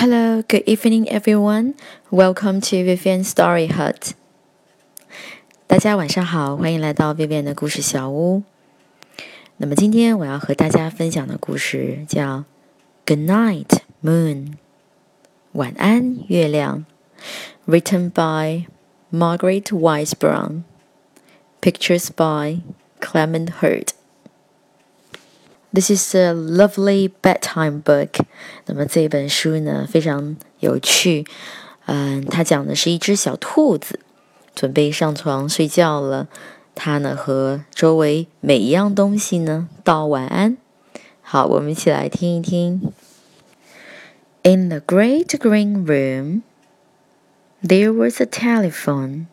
Hello, good evening, everyone. Welcome to Vivian Story Hut. 大家晚上好，欢迎来到 Vivian 的故事小屋。那么今天我要和大家分享的故事叫《Good Night Moon》，晚安月亮。Written by Margaret Wise Brown. Pictures by Clement Hurd. This is a lovely bedtime book。那么这本书呢非常有趣，嗯，它讲的是一只小兔子准备上床睡觉了，它呢和周围每一样东西呢道晚安。好，我们一起来听一听。In the great green room, there was a telephone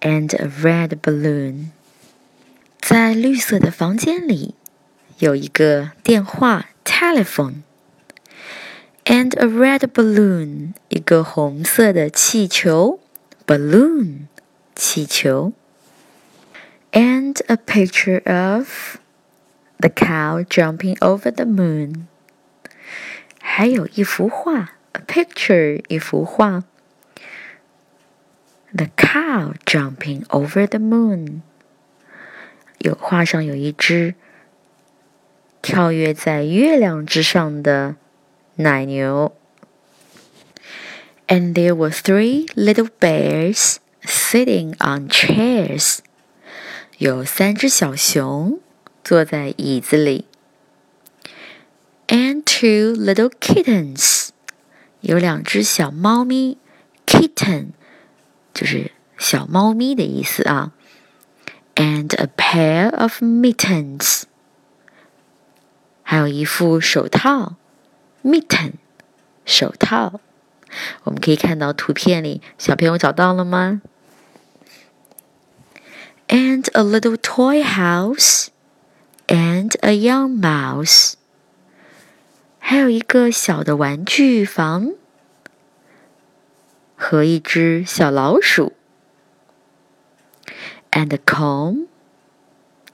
and a red balloon。在绿色的房间里。有一个电话 （telephone） and a red balloon，一个红色的气球 （balloon，气球）。and a picture of the cow jumping over the moon，还有一幅画 （a picture，一幅画）。The cow jumping over the moon，有画上有一只。 跳跃在月亮之上的奶牛。And there were three little bears sitting on chairs。有三只小熊坐在椅子里。And two little kittens。有两只小猫咪，kitten 就是小猫咪的意思啊。And a pair of mittens。还有一副手套，mitten，手套。我们可以看到图片里，小朋友找到了吗？And a little toy house, and a young mouse。还有一个小的玩具房和一只小老鼠。And a comb，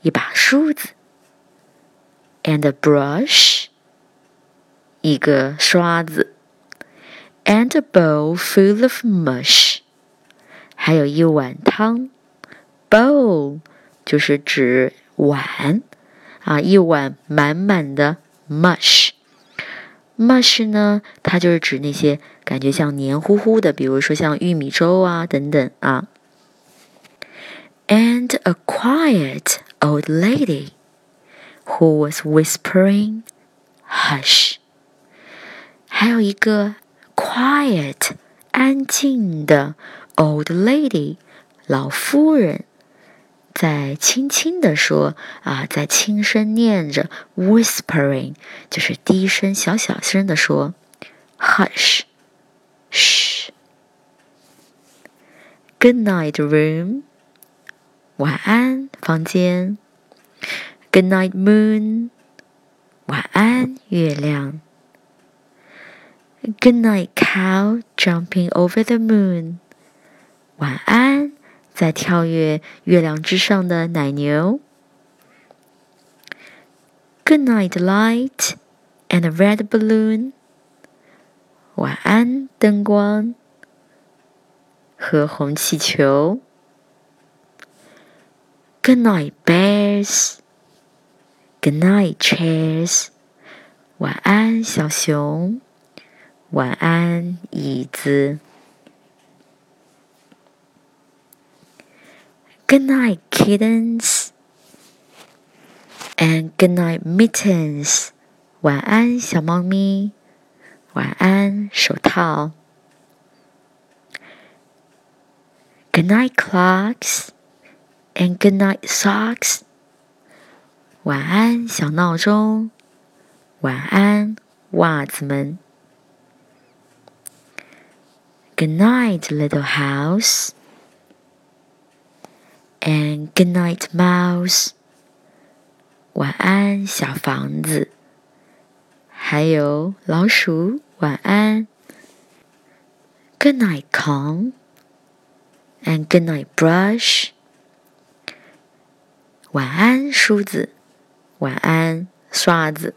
一把梳子。and a brush，一个刷子，and a bowl full of mush，还有一碗汤。bowl 就是指碗啊，一碗满满的 mush。mush 呢，它就是指那些感觉像黏糊糊的，比如说像玉米粥啊等等啊。And a quiet old lady Who was whispering, "Hush." 还有一个 quiet 安静的 old lady 老夫人，在轻轻地说啊，在轻声念着 whispering，就是低声小小声的说 hush，嘘。Good night, room. 晚安，房间。Good night, moon. 晚安，月亮。Good night, cow jumping over the moon. 晚安，在跳跃月亮之上的奶牛。Good night, light and a red balloon. 晚安，灯光和红气球。Good night, bears. Good night, chairs. 晚安，小熊。晚安，椅子。Good night, kittens. And good night, mittens. 晚安，小猫咪。晚安，手套。Good night, clocks. And good night, socks. 晚安，小闹钟。晚安，袜子们。Good night, little house. And good night, mouse. 晚安，小房子。还有老鼠，晚安。Good night, comb. And good night, brush. 晚安，梳子。 晚安，刷子。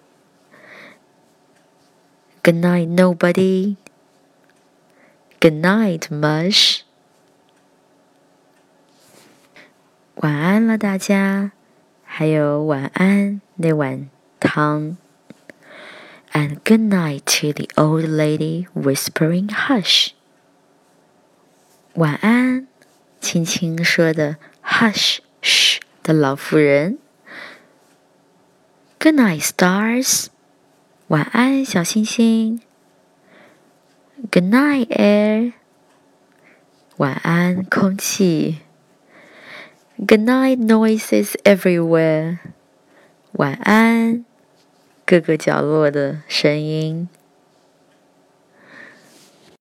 Good night, nobody. Good night, Mush。晚安了，大家，还有晚安那碗汤。And good night to the old lady whispering hush。晚安，轻轻说的 hush 嘘的老妇人。 Good night, stars。晚安，小星星。Good night, air。晚安，空气。Good night, noises everywhere。晚安，各个角落的声音。